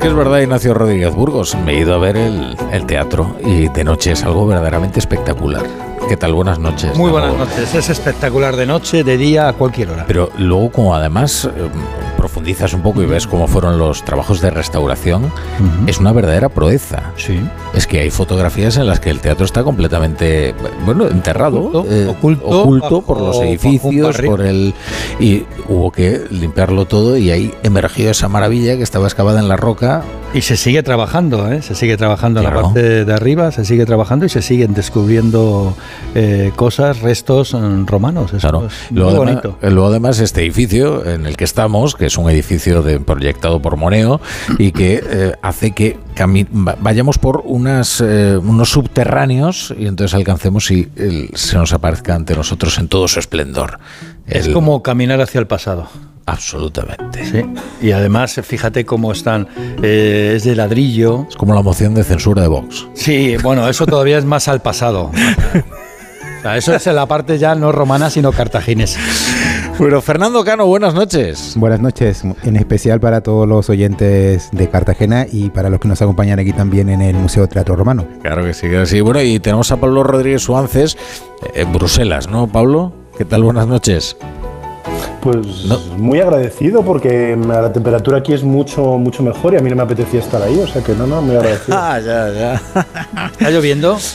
que es verdad, Ignacio Rodríguez Burgos. Me he ido a ver el, el teatro y de noche es algo verdaderamente espectacular. ¿Qué tal? Buenas noches. Muy buenas noches. Es espectacular de noche, de día, a cualquier hora. Pero luego, como además eh, profundizas un poco y ves cómo fueron los trabajos de restauración, es una verdadera proeza. Sí. Es que hay fotografías en las que el teatro está completamente, bueno, enterrado, Oculto, eh, oculto, oculto bajo- por los edificios, por el y hubo que limpiarlo todo y ahí emergió esa maravilla que estaba excavada en la roca. Y se sigue trabajando, ¿eh? Se sigue trabajando en la parte de arriba, se sigue trabajando y se siguen descubriendo eh, cosas, restos mm, romanos. Eso Claro. es Luego, muy además, bonito. luego además este edificio en el que estamos, que es un edificio de, proyectado por Moneo y que eh, hace que vayamos por unas, eh, unos subterráneos y entonces alcancemos y el- se nos aparezca ante nosotros en todo su esplendor. Es como caminar hacia el pasado. Absolutamente. Sí. Y además, fíjate cómo están. eh, es de ladrillo. Es como la moción de censura de Vox. Sí, bueno, eso todavía es más al pasado. O sea, eso es en la parte ya no romana, sino cartaginesa. Bueno, Fernando Cano, buenas noches. Buenas noches, en especial para todos los oyentes de Cartagena y para los que nos acompañan aquí también en el Museo de Teatro Romano. Claro que sí, claro que sí. Bueno, y tenemos a Pablo Rodríguez Suances eh, en Bruselas, ¿no, Pablo? ¿Qué tal? Buenas noches. Pues No. muy agradecido porque la temperatura aquí es mucho mucho mejor y a mí no me apetecía estar ahí, o sea que no, no, muy agradecido. Ah, ya, ya. ¿Está lloviendo?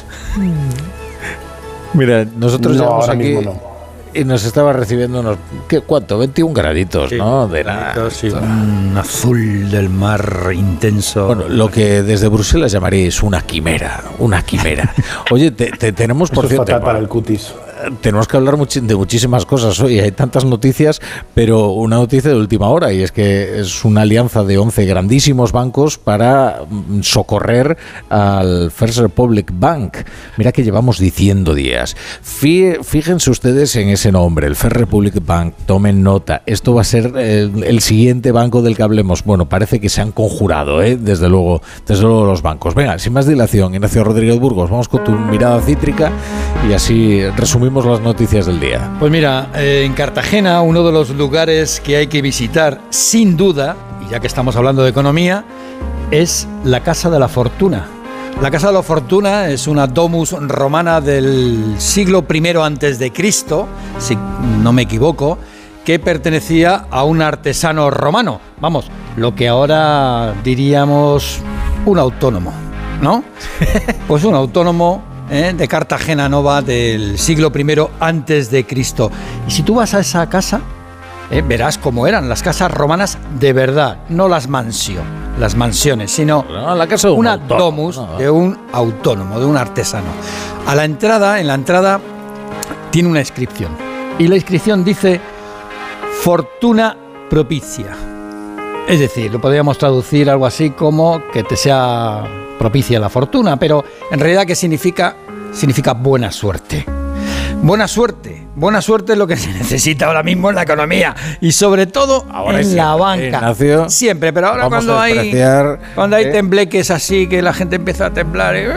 Mira, nosotros No, ahora aquí mismo no. y nos estaba recibiendo unos, ¿qué, ¿cuánto? 21 graditos, ¿no? De nada. Sí, un azul del mar intenso. Bueno, lo que desde Bruselas llamaréis una quimera, una quimera. Oye, te, te- tenemos, por Eso es cierto, fatal para el cutis. Tenemos que hablar de muchísimas cosas hoy. Hay tantas noticias, pero una noticia de última hora y es que es una alianza de 11 grandísimos bancos para mm, socorrer al First Republic Bank. Mira que llevamos diciendo días. Fí- Fíjense ustedes en ese nombre, el First Republic Bank. Tomen nota. Esto va a ser el siguiente banco del que hablemos. Bueno, parece que se han conjurado, ¿eh? desde luego, desde luego los bancos. Venga, sin más dilación, Ignacio Rodríguez Burgos, vamos con tu mirada cítrica y así resumimos las noticias del día. Pues mira, eh, en Cartagena, uno de los lugares que hay que visitar, sin duda, y ya que estamos hablando de economía, es la Casa de la Fortuna. La Casa de la Fortuna es una domus romana del siglo I antes de Cristo, si no me equivoco, que pertenecía a un artesano romano. Vamos, lo que ahora diríamos un autónomo, ¿no? Pues un autónomo ¿eh? de Cartagena Nova del siglo I antes de Cristo. Y si tú vas a esa casa, ¿eh? verás cómo eran las casas romanas de verdad, no las mansión, las mansiones, sino No, la casa de un una autónomo, domus ¿no? de un autónomo, de un artesano. A la entrada, en la entrada, tiene una inscripción. Y la inscripción dice Fortuna propicia. Es decir, lo podríamos traducir algo así como que te sea propicia la fortuna, pero en realidad ¿qué significa? Significa buena suerte. Buena suerte. Buena suerte es lo que se necesita ahora mismo en la economía y sobre todo Ahora en la banca. Ignacio, siempre, pero ahora cuando hay cuando hay ¿eh? tembleques así que la gente empieza a temblar, eh,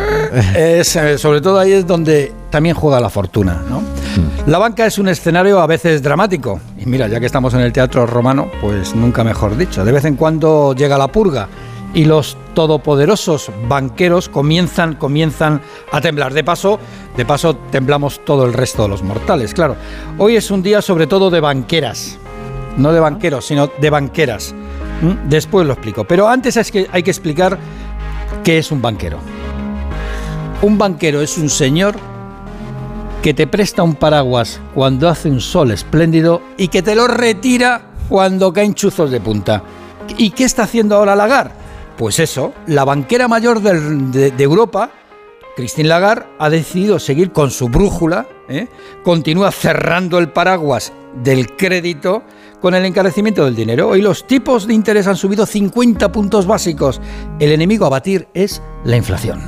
es, eh, sobre todo ahí es donde también juega la fortuna, ¿no? Hmm. La banca es un escenario a veces dramático. Y mira, ya que estamos en el teatro romano, pues nunca mejor dicho. De vez en cuando llega la purga y los todopoderosos banqueros comienzan, comienzan a temblar. De paso, de paso temblamos todo el resto de los mortales, claro. Hoy es un día sobre todo de banqueras. No de banqueros, sino de banqueras. ¿Mm? Después lo explico. Pero antes es que hay que explicar qué es un banquero. Un banquero es un señor que te presta un paraguas cuando hace un sol espléndido y que te lo retira cuando caen chuzos de punta. ¿Y qué está haciendo ahora Lagarde? Pues eso, la banquera mayor de, Europa, Christine Lagarde, ha decidido seguir con su brújula, ¿eh? continúa cerrando el paraguas del crédito con el encarecimiento del dinero. Hoy los tipos de interés han subido 50 puntos básicos. El enemigo a batir es la inflación.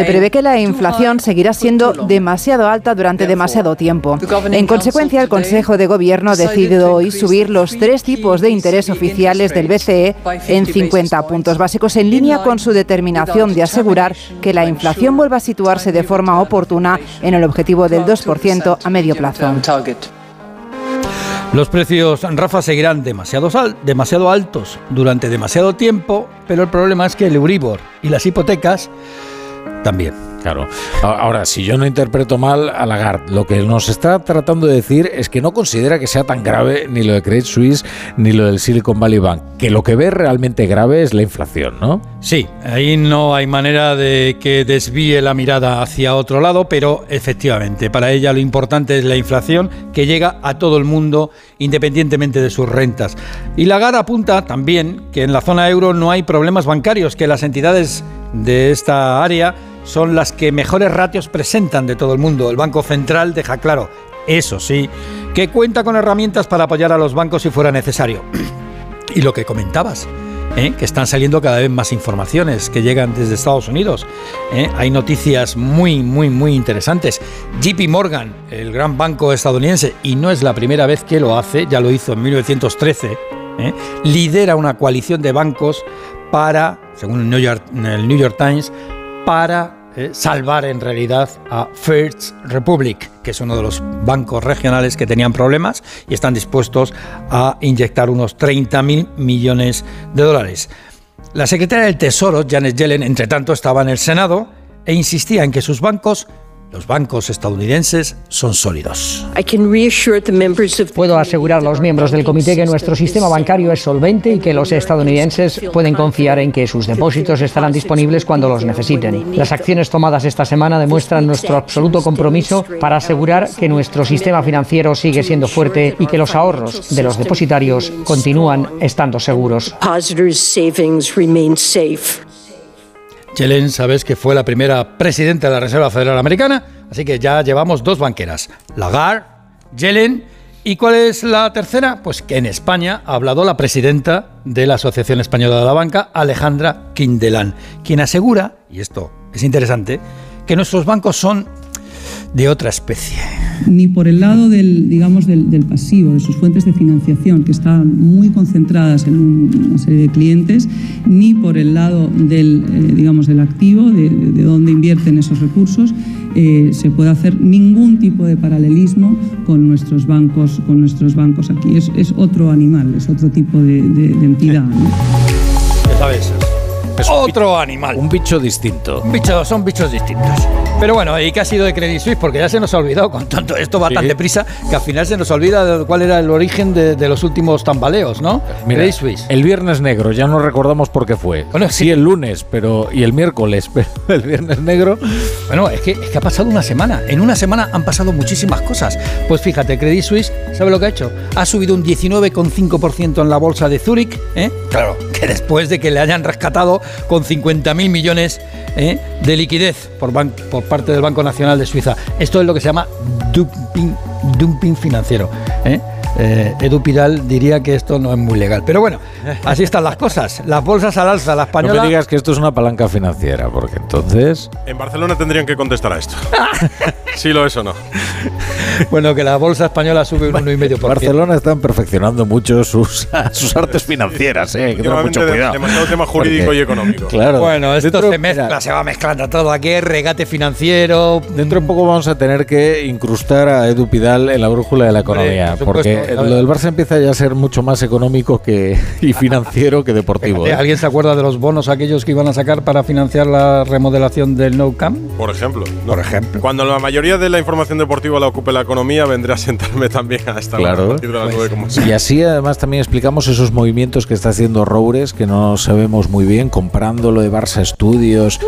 Se prevé que la inflación seguirá siendo demasiado alta durante demasiado tiempo. En consecuencia, el Consejo de Gobierno ha decidido hoy subir los tres tipos de interés oficiales del BCE en 50 puntos básicos en línea con su determinación de asegurar que la inflación vuelva a situarse de forma oportuna en el objetivo del 2% a medio plazo. Los precios, Rafa, seguirán demasiado, demasiado altos durante demasiado tiempo, pero el problema es que el Euribor y las hipotecas también. Claro. Ahora, si yo no interpreto mal a Lagarde, lo que nos está tratando de decir es que no considera que sea tan grave ni lo de Credit Suisse ni lo del Silicon Valley Bank, que lo que ve realmente grave es la inflación, ¿no? Sí, ahí no hay manera de que desvíe la mirada hacia otro lado, pero efectivamente, para ella lo importante es la inflación que llega a todo el mundo independientemente de sus rentas. Y Lagarde apunta también que en la zona euro no hay problemas bancarios, que las entidades de esta área son las que mejores ratios presentan de todo el mundo. El Banco Central deja claro, eso sí, que cuenta con herramientas para apoyar a los bancos si fuera necesario. y lo que comentabas, ¿eh? que están saliendo cada vez más informaciones que llegan desde Estados Unidos. ¿eh? Hay noticias muy, muy, muy interesantes. JP Morgan, el gran banco estadounidense, y no es la primera vez que lo hace, ya lo hizo en 1913, ¿eh? lidera una coalición de bancos para, según el New York, el New York Times, para eh, salvar en realidad a First Republic, que es uno de los bancos regionales que tenían problemas y están dispuestos a inyectar unos 30 mil millones de dólares. La secretaria del Tesoro, Janet Yellen, entre tanto, estaba en el Senado e insistía en que sus bancos los bancos estadounidenses son sólidos. Puedo asegurar a los miembros del comité que nuestro sistema bancario es solvente y que los estadounidenses pueden confiar en que sus depósitos estarán disponibles cuando los necesiten. Las acciones tomadas esta semana demuestran nuestro absoluto compromiso para asegurar que nuestro sistema financiero sigue siendo fuerte y que los ahorros de los depositarios continúan estando seguros. Yellen, sabes que fue la primera presidenta de la Reserva Federal Americana, así que ya llevamos dos banqueras, Lagarde, Yellen, ¿y cuál es la tercera? Pues que en España ha hablado la presidenta de la Asociación Española de la Banca, Alejandra Quindelán, quien asegura, y esto es interesante, que nuestros bancos son de otra especie. Ni por el lado del, digamos, del, pasivo, de sus fuentes de financiación, que están muy concentradas en una serie de clientes, ni por el lado del, eh, digamos, del activo, de, de dónde invierten esos recursos, eh, se puede hacer ningún tipo de paralelismo con nuestros bancos, con nuestros bancos aquí. Es, es otro animal, es otro tipo de, entidad. Ya sabes, es otro animal. Un bicho distinto. Un bicho, son bichos distintos. Pero bueno, ¿y qué ha sido de Credit Suisse? Porque ya se nos ha olvidado con tanto esto va tan deprisa que al final se nos olvida cuál era el origen de, los últimos tambaleos, ¿no? Credit Suisse. El viernes negro, ya no recordamos por qué fue. Bueno, sí, el lunes, pero y el miércoles, pero el viernes negro. Bueno, es que, es que ha pasado una semana. En una semana han pasado muchísimas cosas. Pues fíjate, Credit Suisse, ¿sabe lo que ha hecho? Ha subido un 19,5% en la bolsa de Zúrich, ¿eh? Claro, que después de que le hayan rescatado con 50.000 millones ¿eh? de liquidez por, parte del Banco Nacional de Suiza. Esto es lo que se llama dumping, dumping financiero. ¿eh? Eh, Edu Pidal diría que esto no es muy legal. Pero bueno, así están las cosas. Las bolsas al alza, la española. No me digas que esto es una palanca financiera, porque entonces. En Barcelona tendrían que contestar a esto. sí lo es o no. Bueno, que la bolsa española sube un 1,5%. Barcelona están perfeccionando mucho sus, sus artes financieras, ¿eh? que mucho cuidado. Demasiado tema jurídico y económico. Claro. Bueno, esto se mezcla, se va mezclando todo aquí, regate financiero. Dentro de un poco vamos a tener que incrustar a Edu Pidal en la brújula de la economía, porque lo del Barça empieza ya a ser mucho más económico que, y financiero que deportivo. ¿eh? ¿Alguien se acuerda de los bonos aquellos que iban a sacar para financiar la remodelación del No Camp? Por ejemplo. Por ejemplo. Cuando la mayoría de la información deportiva la ocupe la economía, vendré a sentarme también a esta claro. Pues, y así además también explicamos esos movimientos que está haciendo Roures, que no sabemos muy bien, comprando lo de Barça Estudios,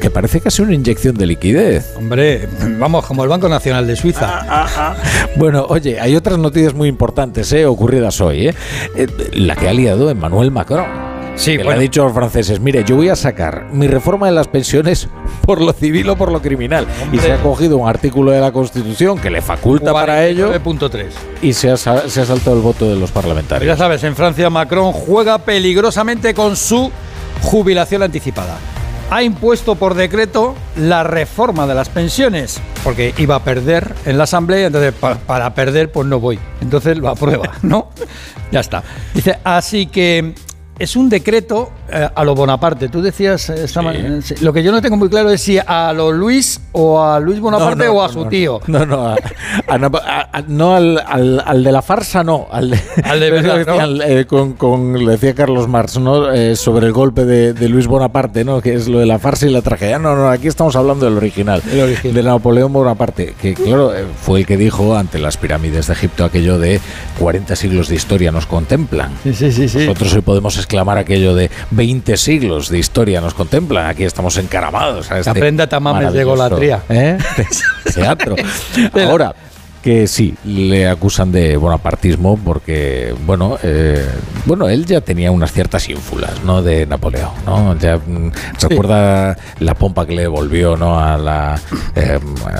que parece casi una inyección de liquidez. Hombre, vamos, como el Banco Nacional de Suiza. Ah, ah, ah. bueno, oye, hay otras noticias muy importantes eh, ocurridas hoy. Eh. Eh, la que ha liado Emmanuel Macron. Sí, le ha dicho a los franceses, mire, yo voy a sacar mi reforma de las pensiones por lo civil o por lo criminal. Y se ha cogido un artículo de la Constitución que le faculta para ello. Y se ha, se ha saltado el voto de los parlamentarios. Ya sabes, en Francia Macron juega peligrosamente con su jubilación anticipada ha impuesto por decreto la reforma de las pensiones, porque iba a perder en la Asamblea, entonces para, perder pues no voy. Entonces lo aprueba, ¿no? ya está. Dice, así que es un decreto eh, a lo Bonaparte. Tú decías, eh, esta man- sí, lo que yo no tengo muy claro es si a lo Luis o a Luis Bonaparte No, no, o a no, su no. tío. No, no, a- a Nap- a- a- no al, al- al de la farsa, no. Al de, Al de Pero verdad, eh, con, con- lo decía Carlos Marx, ¿no? Eh, sobre el golpe de, de Luis Bonaparte, ¿no? Que es lo de la farsa y la tragedia. No, no, aquí estamos hablando del original, El original. de Napoleón Bonaparte, que claro, eh, fue el que dijo ante las pirámides de Egipto aquello de 40 siglos de historia nos contemplan. Sí, sí, sí. sí. Nosotros hoy podemos exclamar aquello de 20 siglos de historia nos contemplan. Aquí estamos encaramados. A este aprenda tamames de golatría. ¿eh? Teatro. Ahora, que sí, le acusan de bonapartismo porque, bueno, eh, bueno, él ya tenía unas ciertas ínfulas, ¿no? De Napoleón, ¿no? Ya mm, recuerda la pompa que le devolvió, ¿no? A la eh,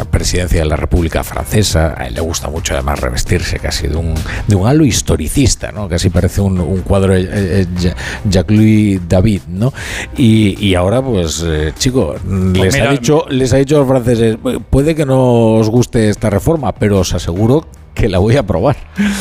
presidencia de la República Francesa. A él le gusta mucho, además, revestirse casi de un, de un halo historicista, ¿no? Casi parece un, un cuadro de eh, eh, Ja- Jacques-Louis David, ¿no? Y, y ahora, pues, eh, chico, les ha mira, dicho les ha dicho a los franceses, "Pu- puede que no os guste esta reforma, pero os aseguro que la voy a aprobar.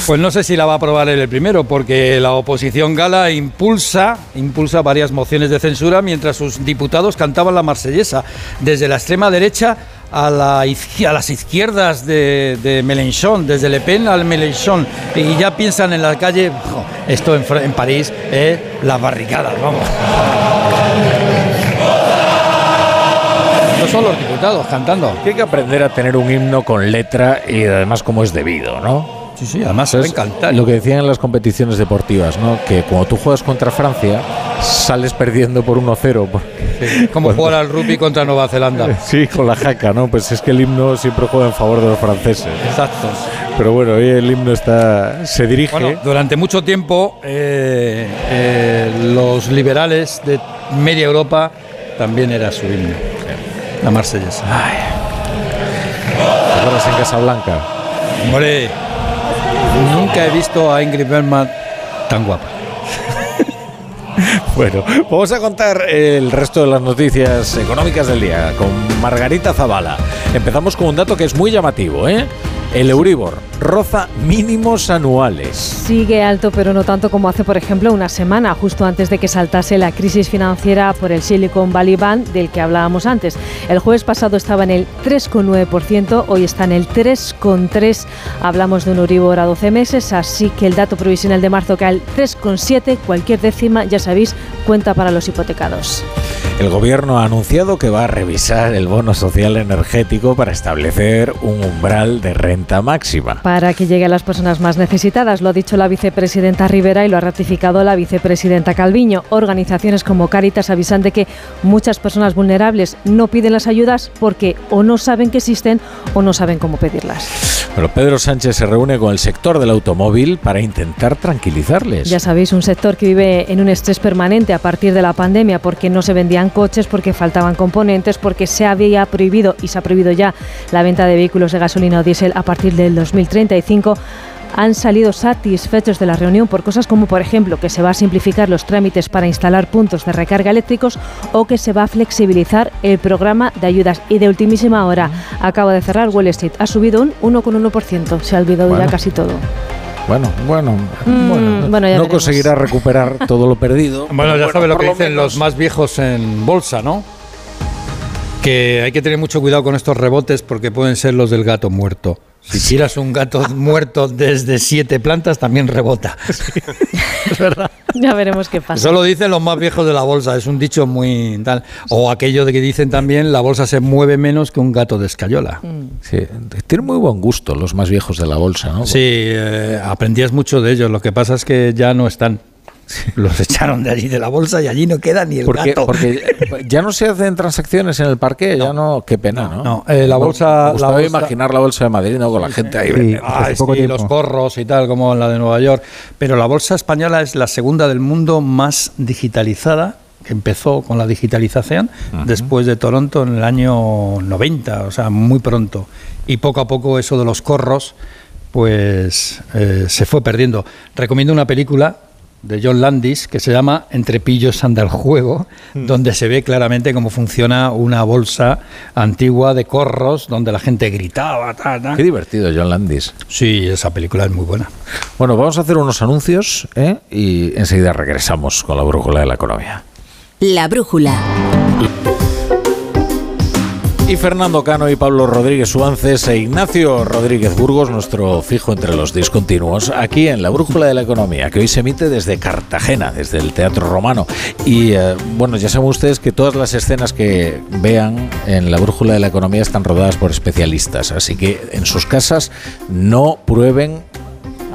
Pues no sé si la va a aprobar el primero, porque la oposición gala impulsa, impulsa varias mociones de censura mientras sus diputados cantaban la marsellesa. Desde la extrema derecha a, la a las izquierdas de, de Mélenchon, desde Le Pen al Mélenchon. Y ya piensan en la calle, "Jo, esto en, en París, es las barricadas, vamos. No son los diputados cantando. Que hay que aprender a tener un himno con letra y además como es debido, ¿no? Sí, sí, además Es lo que decían en las competiciones deportivas, ¿no? Que cuando tú juegas contra Francia, sales perdiendo por 1-0. porque- Como jugar al rugby contra Nueva Zelanda. Sí, con la jaca, ¿no? Pues es que el himno siempre juega en favor de los franceses. Exacto. Pero bueno, hoy el himno está se dirige. Bueno, durante mucho tiempo eh, eh, los liberales de media Europa también era su himno. La marsellesa. ¿Te acuerdas en Casablanca? Hombre, nunca he visto a Ingrid Bergman tan guapa. Bueno, vamos a contar el resto de las noticias económicas del día con Margarita Zavala. Empezamos con un dato que es muy llamativo, ¿eh? El Euribor roza mínimos anuales. Sigue alto, pero no tanto como hace, por ejemplo, una semana, justo antes de que saltase la crisis financiera por el Silicon Valley Bank del que hablábamos antes. El jueves pasado estaba en el 3,9%, hoy está en el 3,3%. Hablamos de un Euribor a 12 meses, así que el dato provisional de marzo cae al 3,7%. Cualquier décima, ya sabéis, cuenta para los hipotecados. El gobierno ha anunciado que va a revisar el bono social energético para establecer un umbral de renta máxima. Para que llegue a las personas más necesitadas, lo ha dicho la vicepresidenta Rivera y lo ha ratificado la vicepresidenta Calviño. Organizaciones como Cáritas avisan de que muchas personas vulnerables no piden las ayudas porque o no saben que existen o no saben cómo pedirlas. Pero Pedro Sánchez se reúne con el sector del automóvil para intentar tranquilizarles. Ya sabéis, un sector que vive en un estrés permanente a partir de la pandemia porque no se vendían coches, porque faltaban componentes, porque se había prohibido y se ha prohibido ya la venta de vehículos de gasolina o diésel a partir del 2035 han salido satisfechos de la reunión por cosas como, por ejemplo, que se va a simplificar los trámites para instalar puntos de recarga eléctricos o que se va a flexibilizar el programa de ayudas. Y de ultimísima hora, acaba de cerrar Wall Street, ha subido un 1,1%, se ha olvidado Bueno. ya casi todo. Bueno, bueno, Mm, bueno, bueno, ya no veremos. conseguirá recuperar todo lo perdido. Bueno, ya sabe lo por que dicen menos- los más viejos en bolsa, ¿no? Que hay que tener mucho cuidado con estos rebotes porque pueden ser los del gato muerto. Si tiras un gato muerto desde siete plantas, también rebota. Es verdad. Ya veremos qué pasa. Eso lo dicen los más viejos de la bolsa, es un dicho muy tal. O aquello de que dicen también la bolsa se mueve menos que un gato de escayola. Sí, tienen muy buen gusto los más viejos de la bolsa, ¿no? Sí, eh, aprendías mucho de ellos. Lo que pasa es que ya no están. Los echaron de allí de la bolsa y allí no queda ni el Porque, gato. porque ya no se hacen transacciones en el parque, ya no, qué pena, ¿no? no, eh, la Me bolsa- gustaba la bolsa- imaginar la bolsa de Madrid, ¿no? Con la gente ahí. Sí. hace poco sí, los corros y tal, como la de Nueva York. Pero la bolsa española es la segunda del mundo más digitalizada, que empezó con la digitalización después de Toronto en el año 90, o sea, muy pronto. Y poco a poco eso de los corros, pues eh, se fue perdiendo. Recomiendo una película de John Landis que se llama Entre pillos anda el juego, donde se ve claramente cómo funciona una bolsa antigua de corros, donde la gente gritaba. ta, ta. Qué divertido, John Landis. Sí, esa película es muy buena. Bueno, vamos a hacer unos anuncios ¿eh? y enseguida regresamos con la brújula de la economía. La brújula. Y Fernando Cano y Pablo Rodríguez Suances e Ignacio Rodríguez Burgos, nuestro fijo entre los discontinuos, aquí en la Brújula de la Economía, que hoy se emite desde Cartagena, desde el Teatro Romano. Y eh, bueno, ya saben ustedes que todas las escenas que vean en la Brújula de la Economía están rodadas por especialistas, así que en sus casas no prueben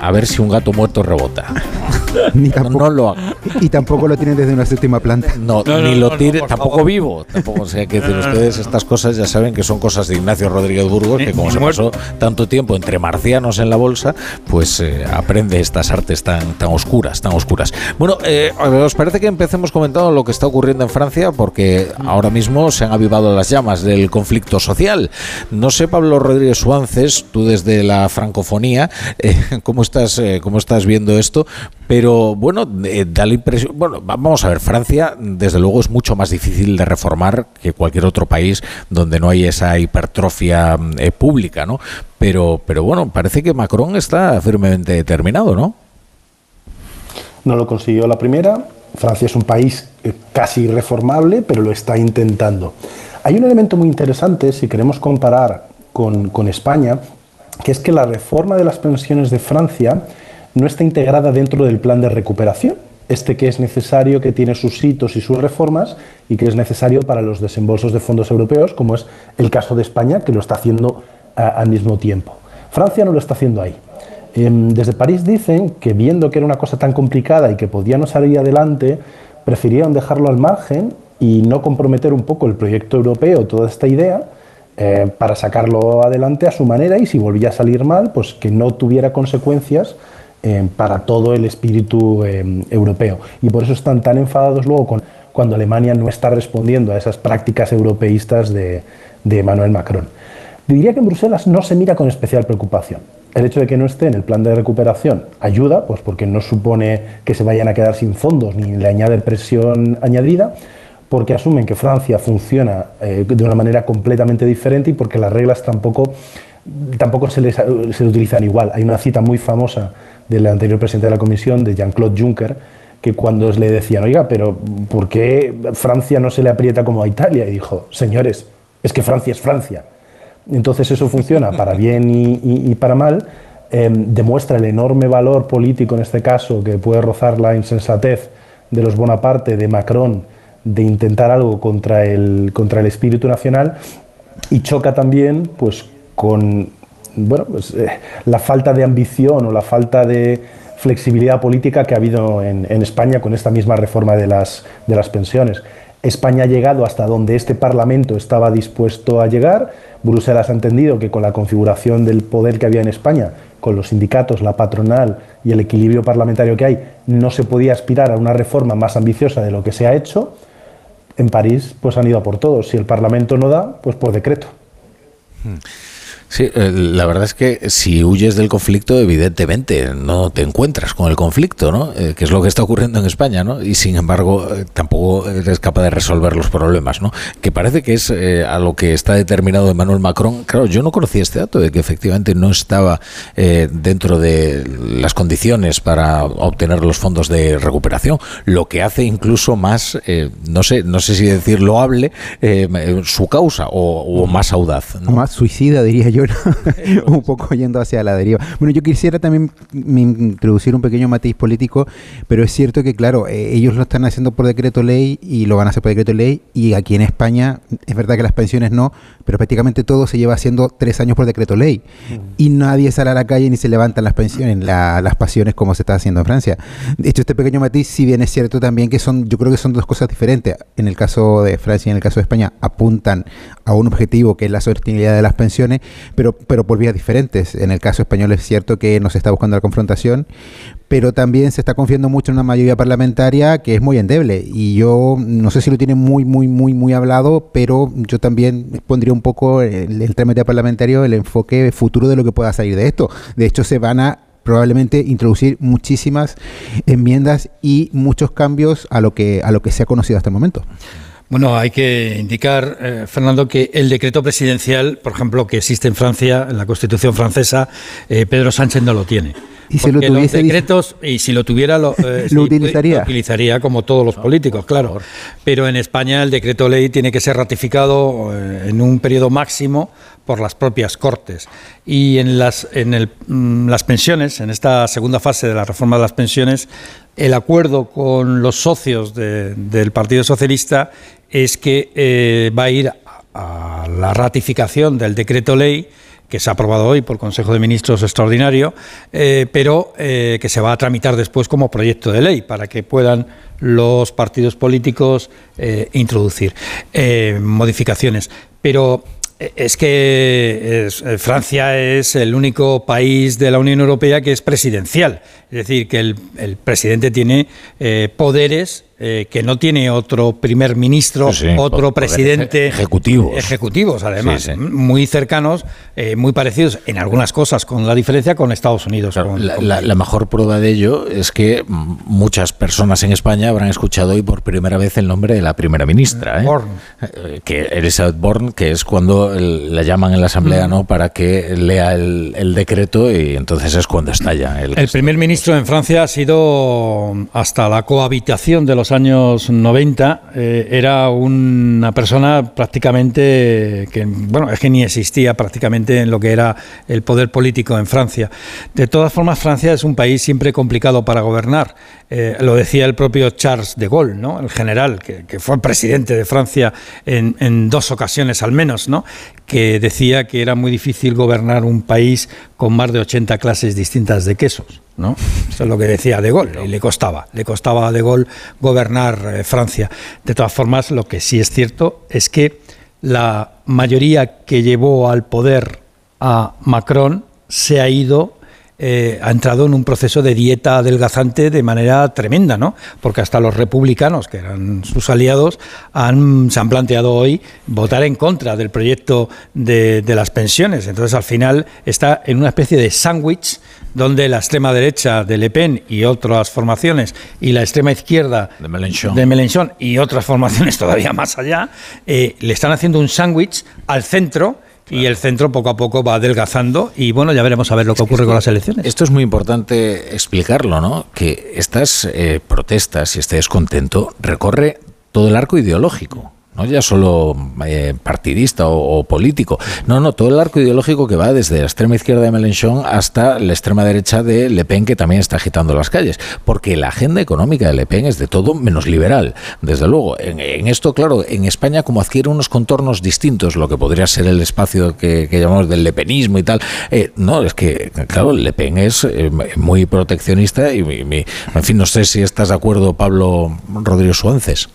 a ver si un gato muerto rebota. Ni tampoco, no, lo haga. Y tampoco lo tienen desde una séptima planta. No, ni lo tire, tampoco vivo. Tampoco, o sea, que decir, ustedes estas cosas ya saben que son cosas de Ignacio Rodríguez Burgos, que como se pasó tanto tiempo entre marcianos en la bolsa, pues eh, aprende estas artes tan, tan oscuras, tan oscuras. Bueno, eh, ¿os parece que empecemos comentando lo que está ocurriendo en Francia? Porque ahora mismo se han avivado las llamas del conflicto social. No sé, Pablo Rodríguez Suances, tú desde la francofonía, eh, ¿cómo estás, eh, cómo estás viendo esto? Pero bueno, eh, da la impresión. Bueno, vamos a ver, Francia, desde luego, es mucho más difícil de reformar que cualquier otro país donde no hay esa hipertrofia eh, pública, ¿no? Pero, pero bueno, parece que Macron está firmemente determinado, ¿no? No lo consiguió la primera. Francia es un país casi irreformable, pero lo está intentando. Hay un elemento muy interesante, si queremos comparar con, con España, que es que la reforma de las pensiones de Francia no está integrada dentro del plan de recuperación, este que es necesario, que tiene sus hitos y sus reformas y que es necesario para los desembolsos de fondos europeos, como es el caso de España, que lo está haciendo al mismo tiempo. Francia no lo está haciendo ahí. Em, desde París dicen que viendo que era una cosa tan complicada y que podía no salir adelante, prefirieron dejarlo al margen y no comprometer un poco el proyecto europeo, toda esta idea, eh, para sacarlo adelante a su manera y si volvía a salir mal, pues que no tuviera consecuencias eh, para todo el espíritu eh, europeo. Y por eso están tan enfadados luego con, cuando Alemania no está respondiendo a esas prácticas europeístas de, de Emmanuel Macron. Diría que en Bruselas no se mira con especial preocupación. El hecho de que no esté en el plan de recuperación ayuda, pues porque no supone que se vayan a quedar sin fondos ni le añade presión añadida, porque asumen que Francia funciona eh, de una manera completamente diferente y porque las reglas tampoco, tampoco se, les, se utilizan igual. Hay una cita muy famosa del anterior presidente de la Comisión, de Jean-Claude Juncker, que cuando le decían, oiga, pero ¿por qué Francia no se le aprieta como a Italia? Y dijo, señores, es que Francia es Francia. Entonces eso funciona para bien y, para mal, em, demuestra el enorme valor político en este caso que puede rozar la insensatez de los Bonaparte, de Macron, de intentar algo contra el, contra el espíritu nacional y choca también pues, con bueno, pues, eh, la falta de ambición o la falta de flexibilidad política que ha habido en, España con esta misma reforma de las, de las pensiones. España ha llegado hasta donde este Parlamento estaba dispuesto a llegar. Bruselas ha entendido que con la configuración del poder que había en España, con los sindicatos, la patronal y el equilibrio parlamentario que hay, no se podía aspirar a una reforma más ambiciosa de lo que se ha hecho. En París, pues han ido a por todos. Si el Parlamento no da, pues por decreto. Hmm. Sí, eh, la verdad es que si huyes del conflicto, evidentemente no te encuentras con el conflicto, ¿no? Eh, que es lo que está ocurriendo en España, ¿no? Y sin embargo, eh, tampoco eres capaz de resolver los problemas, ¿no? Que parece que es a lo que está determinado Emmanuel Macron. Claro, yo no conocía este dato de que efectivamente no estaba dentro de las condiciones para obtener los fondos de recuperación, lo que hace incluso más, no sé, no sé si decir loable, su causa o, más audaz. Más suicida, diría yo un poco yendo hacia la deriva. Bueno, yo quisiera también introducir un pequeño matiz político, pero es cierto que, claro, eh, ellos lo están haciendo por decreto ley y lo van a hacer por decreto ley, y aquí en España es verdad que las pensiones no, pero prácticamente todo se lleva haciendo tres años por decreto ley, y nadie sale a la calle ni se levantan las pensiones, las pasiones como se está haciendo en Francia. De hecho, este pequeño matiz, si bien es cierto también que son, yo creo que son dos cosas diferentes. En el caso de Francia y en el caso de España, apuntan a un objetivo que es la sostenibilidad de las pensiones, pero, pero por vías diferentes. En el caso español es cierto que no se está buscando la confrontación, pero también se está confiando mucho en una mayoría parlamentaria que es muy endeble. Y yo no sé si lo tiene muy, muy, muy, muy hablado, pero yo también pondría un poco el, el trámite parlamentario, el enfoque futuro de lo que pueda salir de esto. De hecho, se van a probablemente introducir muchísimas enmiendas y muchos cambios a lo que a lo que se ha conocido hasta el momento. Bueno, hay que indicar, eh, Fernando, que el decreto presidencial, por ejemplo, que existe en Francia, en la Constitución francesa, eh, Pedro Sánchez no lo tiene. Y si lo tuviese los decretos, y si lo tuviera, lo, eh, utilizaría. utilizaría como todos los políticos, claro. Pero en España el decreto ley tiene que ser ratificado eh, en un periodo máximo por las propias Cortes. Y en las, en el, mm, las pensiones, en esta segunda fase de la reforma de las pensiones, el acuerdo con los socios del Partido Socialista es que eh, va a ir a la ratificación del decreto ley que se ha aprobado hoy por Consejo de Ministros extraordinario, eh, pero eh, que se va a tramitar después como proyecto de ley para que puedan los partidos políticos introducir modificaciones. Pero es que Francia es el único país de la Unión Europea que es presidencial, es decir, que el, presidente tiene poderes eh, que no tiene otro primer ministro, otro presidente. Ejecutivos. Ejecutivos, además, muy cercanos, eh, muy parecidos en algunas cosas, con la diferencia con Estados Unidos. la, mejor prueba de ello es que muchas personas en España habrán escuchado hoy por primera vez el nombre de la primera ministra. ¿eh? que Elizabeth Born, que es cuando la llaman en la Asamblea mm. ¿no? para que lea el, decreto y entonces es cuando estalla. El, el primer ministro en Francia ha sido hasta la cohabitación de los años 90 eh, era una persona prácticamente que, bueno, es que ni existía prácticamente en lo que era el poder político en Francia. De todas formas, Francia es un país siempre complicado para gobernar. Eh, lo decía el propio Charles de Gaulle, ¿no? el general, que, fue presidente de Francia en, en, dos ocasiones al menos, ¿no? que decía que era muy difícil gobernar un país con más de 80 clases distintas de quesos. ¿no? Eso es lo que decía De Gaulle, y le costaba, le costaba a De Gaulle gobernar eh, Francia. De todas formas, lo que sí es cierto es que la mayoría que llevó al poder a Macron se ha ido eh, ha entrado en un proceso de dieta adelgazante de manera tremenda, ¿no? Porque hasta los republicanos, que eran sus aliados, han, se han planteado hoy votar en contra del proyecto de, las pensiones. Entonces, al final, está en una especie de sándwich donde la extrema derecha de Le Pen y otras formaciones y la extrema izquierda de Mélenchon, de y otras formaciones todavía más allá, eh, le están haciendo un sándwich al centro y el centro poco a poco va adelgazando y bueno, ya veremos a ver lo que ocurre con las elecciones. Esto es muy importante explicarlo, ¿no? Que estas eh, protestas y este descontento recorre todo el arco ideológico no ya solo eh, partidista o, político, no, no, todo el arco ideológico que va desde la extrema izquierda de Mélenchon hasta la extrema derecha de Le Pen, que también está agitando las calles, porque la agenda económica de Le Pen es de todo menos liberal, desde luego. En, esto, claro, en España como adquiere unos contornos distintos, lo que podría ser el espacio que, llamamos del lepenismo y tal, eh, no, es que, claro, Le Pen es eh, muy proteccionista y, en fin, no sé si estás de acuerdo, Pablo Rodríguez Suárez.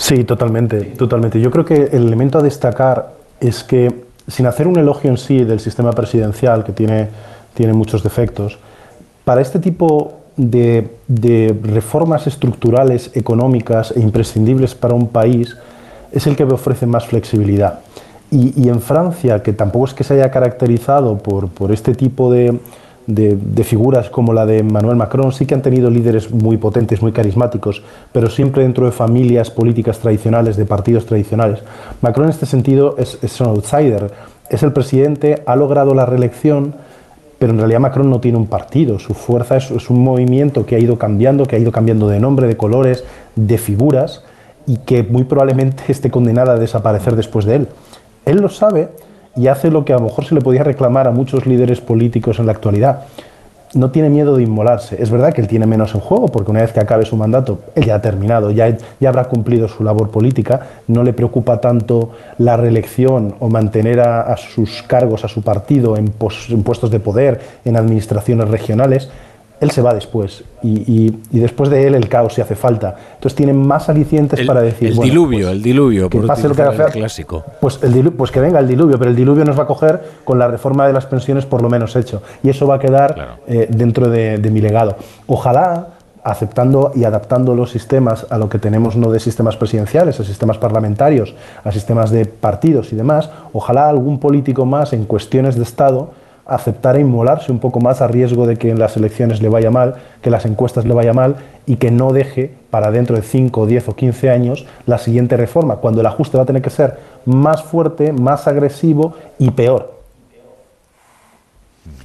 Sí, totalmente, totalmente. Yo creo que el elemento a destacar es que, sin hacer un elogio en sí del sistema presidencial, que tiene, tiene muchos defectos, para este tipo de, reformas estructurales, económicas e imprescindibles para un país, es el que ofrece más flexibilidad. Y, en Francia, que tampoco es que se haya caracterizado por este tipo de, de, figuras como la de Manuel Macron sí que han tenido líderes muy potentes, muy carismáticos, pero siempre dentro de familias políticas tradicionales, de partidos tradicionales. Macron en este sentido es, un outsider, es el presidente, ha logrado la reelección, pero en realidad Macron no tiene un partido, su fuerza es, es un movimiento que ha ido cambiando, que ha ido cambiando de nombre, de colores, de figuras, y que muy probablemente esté condenada a desaparecer después de él. Él lo sabe, y hace lo que a lo mejor se le podía reclamar a muchos líderes políticos en la actualidad. No tiene miedo de inmolarse. Es verdad que él tiene menos en juego, porque una vez que acabe su mandato, él ya ha terminado, ya, ya habrá cumplido su labor política, no le preocupa tanto la reelección o mantener a, sus cargos, a su partido en puestos de poder, en administraciones regionales, él se va después y, después de él el caos si hace falta. Entonces tienen más alicientes para decir... El diluvio, pues, el diluvio, por pase lo que haga clásico. Pues, el pues que venga el diluvio, pero el diluvio nos va a coger con la reforma de las pensiones por lo menos hecho. Y eso va a quedar eh, dentro de, mi legado. Ojalá aceptando y adaptando los sistemas a lo que tenemos no de sistemas presidenciales, a sistemas parlamentarios, a sistemas de partidos y demás, ojalá algún político más en cuestiones de Estado aceptar e inmolarse un poco más a riesgo de que en las elecciones le vaya mal, que las encuestas le vaya mal y que no deje para dentro de 5, 10 o 15 años la siguiente reforma, cuando el ajuste va a tener que ser más fuerte, más agresivo y peor.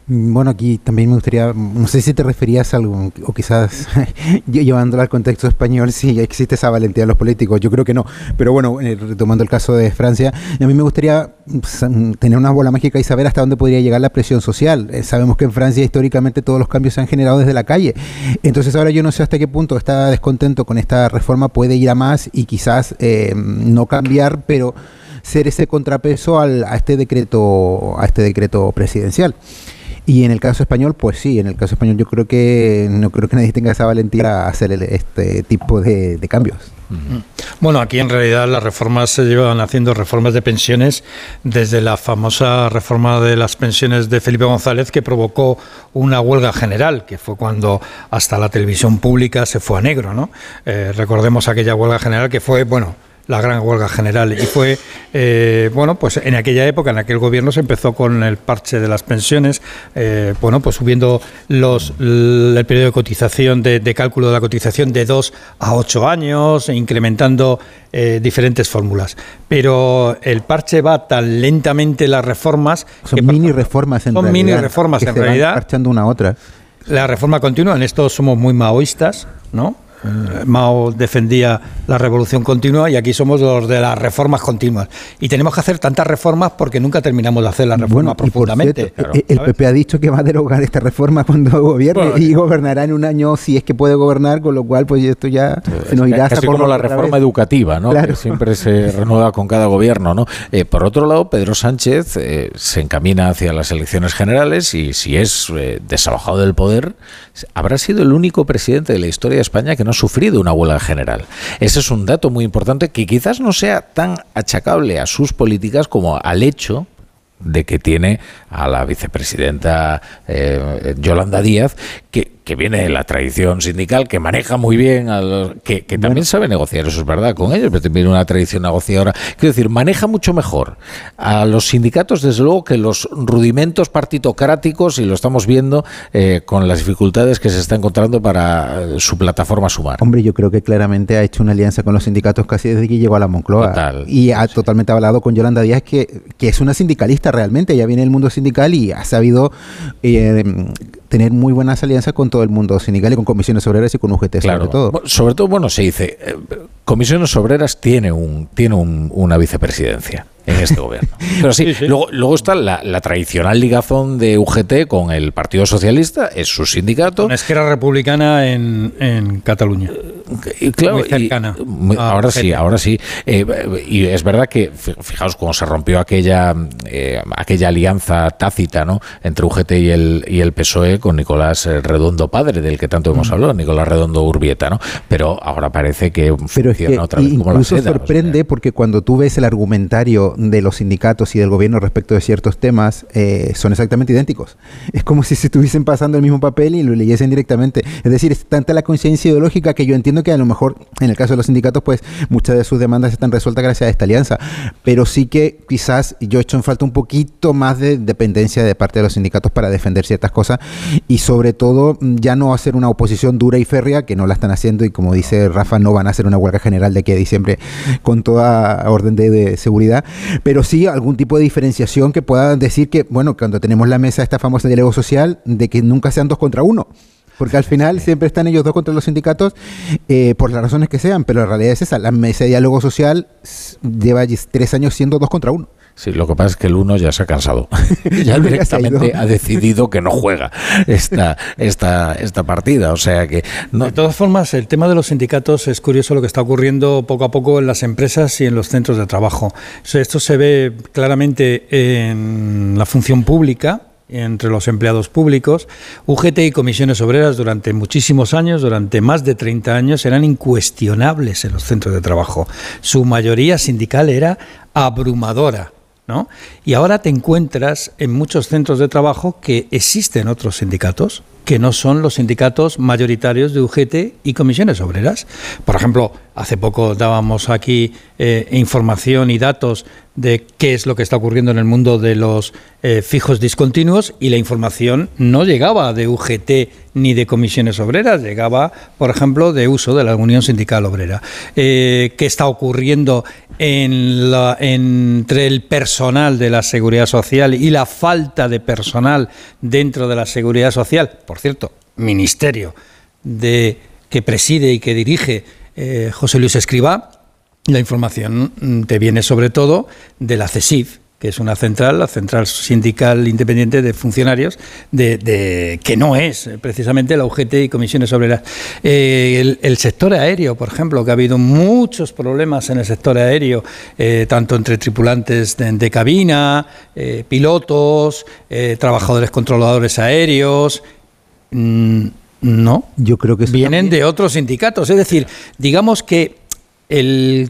Bueno, aquí también me gustaría, no sé si te referías a algo, o quizás llevándolo al contexto español, si existe esa valentía de los políticos, yo creo que no, pero bueno, eh, retomando el caso de Francia, a mí me gustaría pues, mm, tener una bola mágica y saber hasta dónde podría llegar la presión social. Eh, sabemos que en Francia históricamente todos los cambios se han generado desde la calle, entonces ahora yo no sé hasta qué punto está descontento con esta reforma puede ir a más y quizás eh, no cambiar, pero ser ese contrapeso al, a este decreto a este decreto presidencial. Y en el caso español, pues sí, en el caso español yo creo que no creo que nadie tenga esa valentía a hacer este tipo de, cambios. Bueno, aquí en realidad las reformas se llevan haciendo reformas de pensiones desde la famosa reforma de las pensiones de Felipe González que provocó una huelga general, que fue cuando hasta la televisión pública se fue a negro, ¿no? Eh, recordemos aquella huelga general que fue, bueno, la gran huelga general. Y fue, eh, bueno, pues en aquella época, en aquel gobierno se empezó con el parche de las pensiones, eh, bueno, pues subiendo los, el periodo de cotización, de, cálculo de la cotización de dos a ocho años, e incrementando eh, diferentes fórmulas. Pero el parche va tan lentamente las reformas. Son mini reformas en son realidad. mini reformas en realidad. parchando una a otra. La reforma continua, en esto somos muy maoístas, ¿no? Mao defendía la revolución continua y aquí somos los de las reformas continuas. Y tenemos que hacer tantas reformas porque nunca terminamos de hacer la reforma profundamente. el PP ha dicho que va a derogar esta reforma cuando gobierne y gobernará en un año si es que puede gobernar, con lo cual pues esto ya se nos irá Casi como la reforma educativa, ¿no? Que siempre se renueva con cada gobierno, ¿no? Eh, por otro lado, Pedro Sánchez eh, se encamina hacia las elecciones generales y si es eh, desalojado del poder, habrá sido el único presidente de la historia de España que no sufrido una huelga general. Ese es un dato muy importante que quizás no sea tan achacable a sus políticas como al hecho de que tiene a la vicepresidenta eh, Yolanda Díaz, que, que, viene de la tradición sindical, que maneja muy bien, a los, que, también sabe negociar, eso es verdad, con ellos, pero también una tradición negociadora. Quiero decir, maneja mucho mejor a los sindicatos, desde luego, que los rudimentos partitocráticos, y lo estamos viendo eh, con las dificultades que se está encontrando para eh, su plataforma Sumar. Hombre, yo creo que claramente ha hecho una alianza con los sindicatos casi desde que llegó a la Moncloa. y ha totalmente hablado con Yolanda Díaz, que, que es una sindicalista realmente, ya viene el mundo sindical y ha sabido eh, tener muy buenas alianzas con todo el mundo sindical y con comisiones obreras y con UGT sobre todo. Sobre todo, bueno, se dice, eh, comisiones obreras tiene, un, tiene una vicepresidencia en este gobierno. Pero sí, Luego, luego está la, tradicional ligazón de UGT con el Partido Socialista, es su sindicato. Una esquerra republicana en, en Cataluña. Y, claro, muy cercana. ahora sí, ahora sí. Eh, y es verdad que, fijaos cómo se rompió aquella, eh, aquella alianza tácita ¿no? entre UGT y el, y el PSOE con Nicolás Redondo padre, del que tanto hemos mm. hablado, Nicolás Redondo Urbieta, ¿no? Pero ahora parece que Pero funciona otra vez como la sorprende porque cuando tú ves el argumentario de los sindicatos y del gobierno respecto de ciertos temas eh, son exactamente idénticos. Es como si se estuviesen pasando el mismo papel y lo leyesen directamente. Es decir, es tanta la conciencia ideológica que yo entiendo que a lo mejor en el caso de los sindicatos, pues muchas de sus demandas están resueltas gracias a esta alianza. Pero sí que quizás yo he hecho en falta un poquito más de dependencia de parte de los sindicatos para defender ciertas cosas y sobre todo ya no hacer una oposición dura y férrea, que no la están haciendo y como dice Rafa, no van a hacer una huelga general de aquí a diciembre con toda orden de seguridad, pero sí algún tipo de diferenciación que pueda decir que, bueno, cuando tenemos la mesa esta famosa diálogo social, de que nunca sean dos contra uno. Porque al final siempre están ellos dos contra los sindicatos eh, por las razones que sean, pero la realidad es esa, la mesa de diálogo social lleva tres años siendo dos contra uno. Sí, lo que pasa es que el uno ya se ha cansado. ya directamente ha decidido que no juega esta, esta, esta partida. O sea que. De todas formas, el tema de los sindicatos es curioso lo que está ocurriendo poco a poco en las empresas y en los centros de trabajo. esto se ve claramente en la función pública entre los empleados públicos. UGT y comisiones obreras durante muchísimos años, durante más de 30 años, eran incuestionables en los centros de trabajo. Su mayoría sindical era abrumadora. Y ahora te encuentras en muchos centros de trabajo que existen otros sindicatos que no son los sindicatos mayoritarios de UGT y comisiones obreras. Por ejemplo, hace poco dábamos aquí eh, información y datos de qué es lo que está ocurriendo en el mundo de los eh, fijos discontinuos y la información no llegaba de UGT ni de comisiones obreras, llegaba, por ejemplo, de uso de la Unión Sindical Obrera. Eh, ¿Qué está ocurriendo en la, entre el personal de la Seguridad Social y la falta de personal dentro de la Seguridad Social? Por cierto, ministerio de, que preside y que dirige eh, José Luis Escribá, la información te viene sobre todo de la CESIF, que es una central, la Central Sindical Independiente de Funcionarios, de, que no es precisamente la UGT y comisiones obreras. Eh, el, sector aéreo, por ejemplo, que ha habido muchos problemas en el sector aéreo, eh, tanto entre tripulantes de, cabina, eh, pilotos, trabajadores controladores aéreos. Mm, no, yo creo que vienen de otros sindicatos. Es decir, digamos que el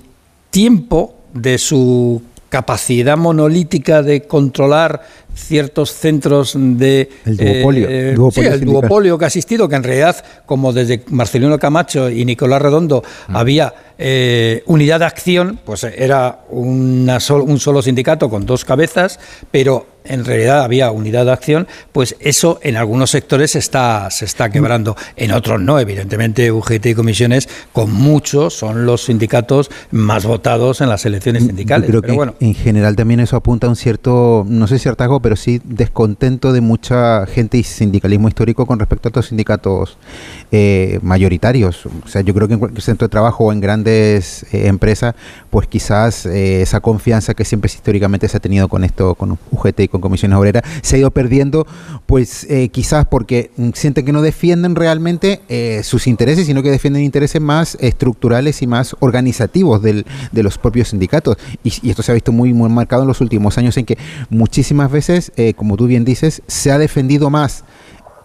tiempo de su capacidad monolítica de controlar ciertos centros de el duopolio, eh, el duopolio que ha existido, que en realidad, como desde Marcelino Camacho y Nicolás Redondo mm. había eh, unidad de acción, pues era una un solo sindicato con dos cabezas, pero en realidad había unidad de acción, pues eso en algunos sectores está, se está quebrando, en otros no, evidentemente UGT y comisiones con muchos son los sindicatos más votados en las elecciones sindicales. Yo creo que bueno. en general también eso apunta a un cierto, no sé si hartazgo, pero sí descontento de mucha gente y sindicalismo histórico con respecto a estos sindicatos eh, mayoritarios. O sea, yo creo que en cualquier centro de trabajo o en grandes eh, empresas, pues quizás eh, esa confianza que siempre históricamente se ha tenido con esto, con UGT y con comisiones obreras, se ha ido perdiendo, pues quizás porque sienten que no defienden realmente sus intereses, sino que defienden intereses más estructurales y más organizativos del, de los propios sindicatos. Y, esto se ha visto muy, muy marcado en los últimos años en que muchísimas veces, como tú bien dices, se ha defendido más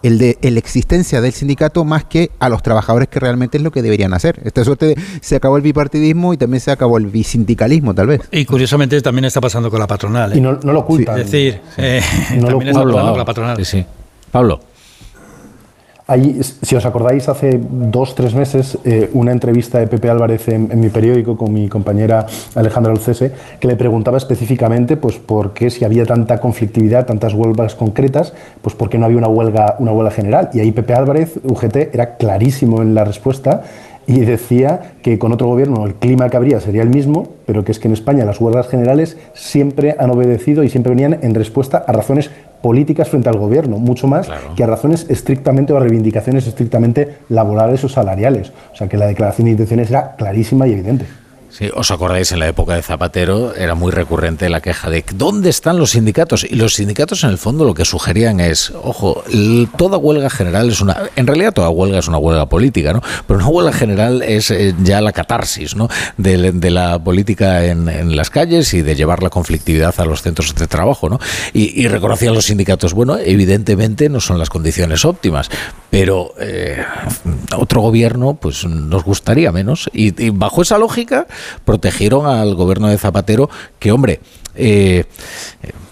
el de la existencia del sindicato más que a los trabajadores que realmente es lo que deberían hacer. Esta suerte se acabó el bipartidismo y también se acabó el bisindicalismo, tal vez. Y curiosamente también está pasando con la patronal. ¿eh? Y no, lo ocultan. Es decir, eh, también está pasando con la patronal. Sí, sí. Pablo si os acordáis, hace dos, tres meses, eh, una entrevista de Pepe Álvarez en, mi periódico con mi compañera Alejandra Lucese, que le preguntaba específicamente pues, por qué si había tanta conflictividad, tantas huelgas concretas, pues por qué no había una huelga, una huelga general. Y ahí Pepe Álvarez, UGT, era clarísimo en la respuesta y decía que con otro gobierno el clima que habría sería el mismo, pero que es que en España las huelgas generales siempre han obedecido y siempre venían en respuesta a razones políticas frente al gobierno, mucho más que a razones estrictamente o a reivindicaciones estrictamente laborales o salariales. O sea que la declaración de intenciones era clarísima y evidente. Sí, os acordáis, en la época de Zapatero era muy recurrente la queja de ¿dónde están los sindicatos? Y los sindicatos en el fondo lo que sugerían es, ojo, toda huelga general es una, en realidad toda huelga es una huelga política, ¿no? Pero una huelga general es eh, ya la catarsis, ¿no? De, la política en, las calles y de llevar la conflictividad a los centros de trabajo, ¿no? Y, reconocían los sindicatos, bueno, evidentemente no son las condiciones óptimas, pero eh, otro gobierno, pues nos gustaría menos. y bajo esa lógica, protegieron al gobierno de Zapatero, que hombre, eh,